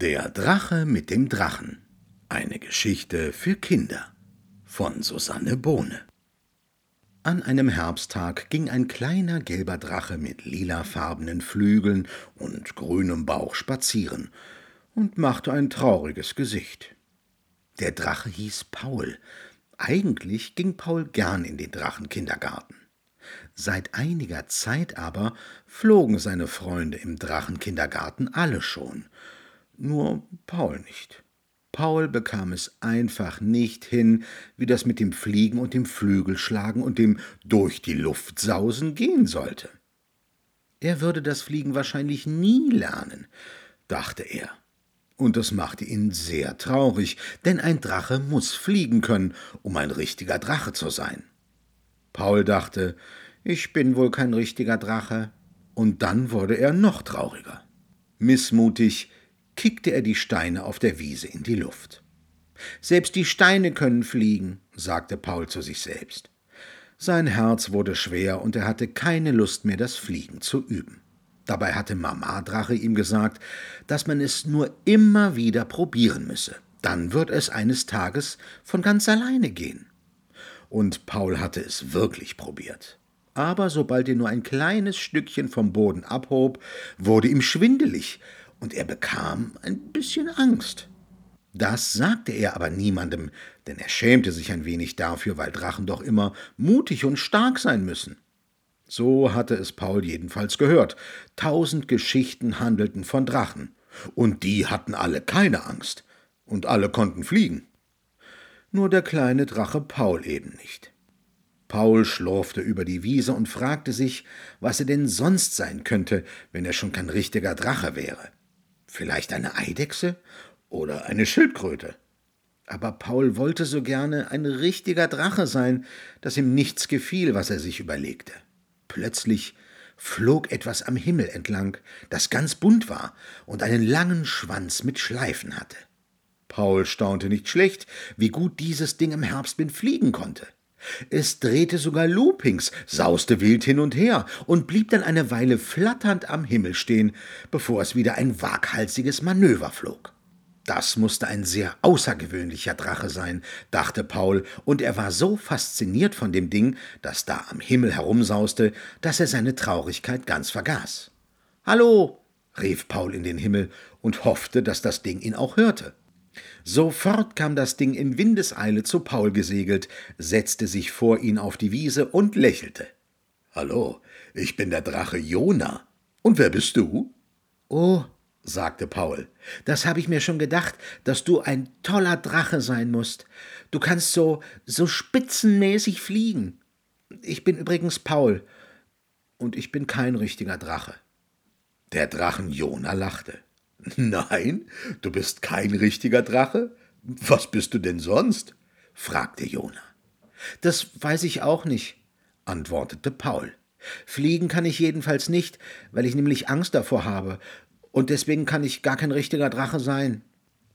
Der Drache mit dem Drachen. Eine Geschichte für Kinder von Susanne Bohne. An einem Herbsttag ging ein kleiner gelber Drache mit lilafarbenen Flügeln und grünem Bauch spazieren und machte ein trauriges Gesicht. Der Drache hieß Paul. Eigentlich ging Paul gern in den Drachenkindergarten. Seit einiger Zeit aber flogen seine Freunde im Drachenkindergarten alle schon – nur Paul nicht. Paul bekam es einfach nicht hin, wie das mit dem Fliegen und dem Flügelschlagen und dem durch die Luft sausen gehen sollte. Er würde das Fliegen wahrscheinlich nie lernen, dachte er. Und das machte ihn sehr traurig, denn ein Drache muss fliegen können, um ein richtiger Drache zu sein. Paul dachte, ich bin wohl kein richtiger Drache, und dann wurde er noch trauriger. Missmutig kickte er die Steine auf der Wiese in die Luft. Selbst die Steine können fliegen, sagte Paul zu sich selbst. Sein Herz wurde schwer und er hatte keine Lust mehr, das Fliegen zu üben. Dabei hatte Mama Drache ihm gesagt, dass man es nur immer wieder probieren müsse. Dann wird es eines Tages von ganz alleine gehen. Und Paul hatte es wirklich probiert. Aber sobald er nur ein kleines Stückchen vom Boden abhob, wurde ihm schwindelig und er bekam ein bisschen Angst. Das sagte er aber niemandem, denn er schämte sich ein wenig dafür, weil Drachen doch immer mutig und stark sein müssen. So hatte es Paul jedenfalls gehört. Tausend Geschichten handelten von Drachen, und die hatten alle keine Angst, und alle konnten fliegen. Nur der kleine Drache Paul eben nicht. Paul schlurfte über die Wiese und fragte sich, was er denn sonst sein könnte, wenn er schon kein richtiger Drache wäre. Vielleicht eine Eidechse oder eine Schildkröte. Aber Paul wollte so gerne ein richtiger Drache sein, dass ihm nichts gefiel, was er sich überlegte. Plötzlich flog etwas am Himmel entlang, das ganz bunt war und einen langen Schwanz mit Schleifen hatte. Paul staunte nicht schlecht, wie gut dieses Ding im Herbstwind fliegen konnte. Es drehte sogar Loopings, sauste wild hin und her und blieb dann eine Weile flatternd am Himmel stehen, bevor es wieder ein waghalsiges Manöver flog. Das musste ein sehr außergewöhnlicher Drache sein, dachte Paul, und er war so fasziniert von dem Ding, das da am Himmel herumsauste, dass er seine Traurigkeit ganz vergaß. Hallo, rief Paul in den Himmel und hoffte, dass das Ding ihn auch hörte. Sofort kam das Ding in Windeseile zu Paul gesegelt, setzte sich vor ihn auf die Wiese und lächelte. Hallo, ich bin der Drache Jona. Und wer bist du? Oh, sagte Paul, das habe ich mir schon gedacht, dass du ein toller Drache sein musst. Du kannst so, so spitzenmäßig fliegen. Ich bin übrigens Paul, und ich bin kein richtiger Drache. Der Drachen Jona lachte. Nein, du bist kein richtiger Drache? Was bist du denn sonst? fragte Jona. Das weiß ich auch nicht, antwortete Paul. Fliegen kann ich jedenfalls nicht, weil ich nämlich Angst davor habe, und deswegen kann ich gar kein richtiger Drache sein.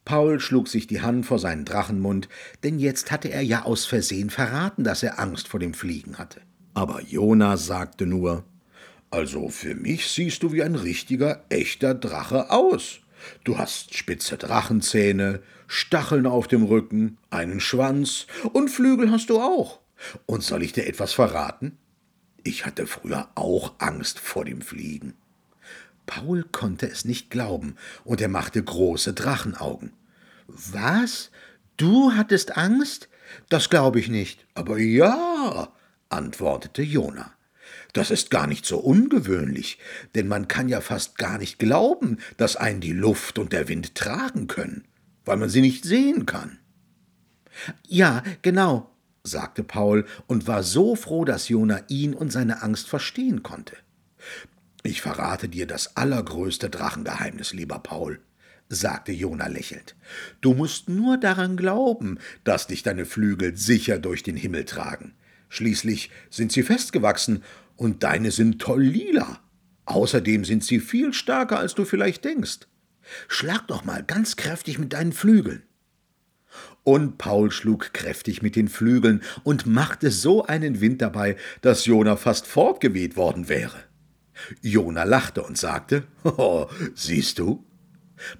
Paul schlug sich die Hand vor seinen Drachenmund, denn jetzt hatte er ja aus Versehen verraten, dass er Angst vor dem Fliegen hatte. Aber Jona sagte nur also für mich siehst du wie ein richtiger, echter Drache aus. Du hast spitze Drachenzähne, Stacheln auf dem Rücken, einen Schwanz und Flügel hast du auch. Und soll ich dir etwas verraten? Ich hatte früher auch Angst vor dem Fliegen. Paul konnte es nicht glauben, und er machte große Drachenaugen. Was? Du hattest Angst? Das glaube ich nicht. Aber ja, antwortete Jona. Das ist gar nicht so ungewöhnlich, denn man kann ja fast gar nicht glauben, dass einen die Luft und der Wind tragen können, weil man sie nicht sehen kann. Ja, genau, sagte Paul und war so froh, dass Jona ihn und seine Angst verstehen konnte. Ich verrate dir das allergrößte Drachengeheimnis, lieber Paul, sagte Jona lächelnd. Du musst nur daran glauben, dass dich deine Flügel sicher durch den Himmel tragen. Schließlich sind sie festgewachsen und deine sind toll lila. Außerdem sind sie viel stärker, als du vielleicht denkst. Schlag doch mal ganz kräftig mit deinen Flügeln. Und Paul schlug kräftig mit den Flügeln und machte so einen Wind dabei, dass Jona fast fortgeweht worden wäre. Jona lachte und sagte: Oh, siehst du?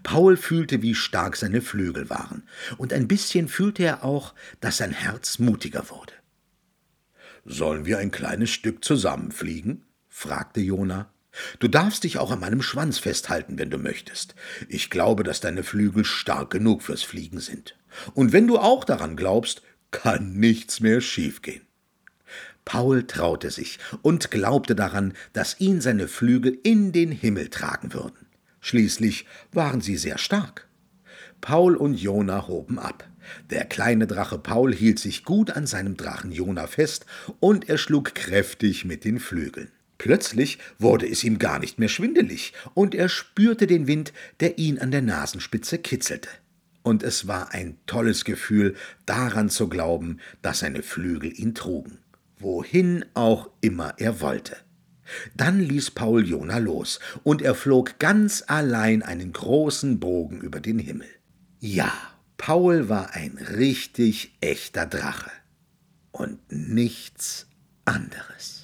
Paul fühlte, wie stark seine Flügel waren, und ein bisschen fühlte er auch, dass sein Herz mutiger wurde. Sollen wir ein kleines Stück zusammenfliegen? fragte Jona. Du darfst dich auch an meinem Schwanz festhalten, wenn du möchtest. Ich glaube, dass deine Flügel stark genug fürs Fliegen sind. Und wenn du auch daran glaubst, kann nichts mehr schiefgehen. Paul traute sich und glaubte daran, dass ihn seine Flügel in den Himmel tragen würden. Schließlich waren sie sehr stark. Paul und Jona hoben ab. Der kleine Drache Paul hielt sich gut an seinem Drachen Jona fest und er schlug kräftig mit den Flügeln. Plötzlich wurde es ihm gar nicht mehr schwindelig und er spürte den Wind, der ihn an der Nasenspitze kitzelte. Und es war ein tolles Gefühl, daran zu glauben, dass seine Flügel ihn trugen, wohin auch immer er wollte. Dann ließ Paul Jona los, und er flog ganz allein einen großen Bogen über den Himmel. Ja, Paul war ein richtig echter Drache und nichts anderes.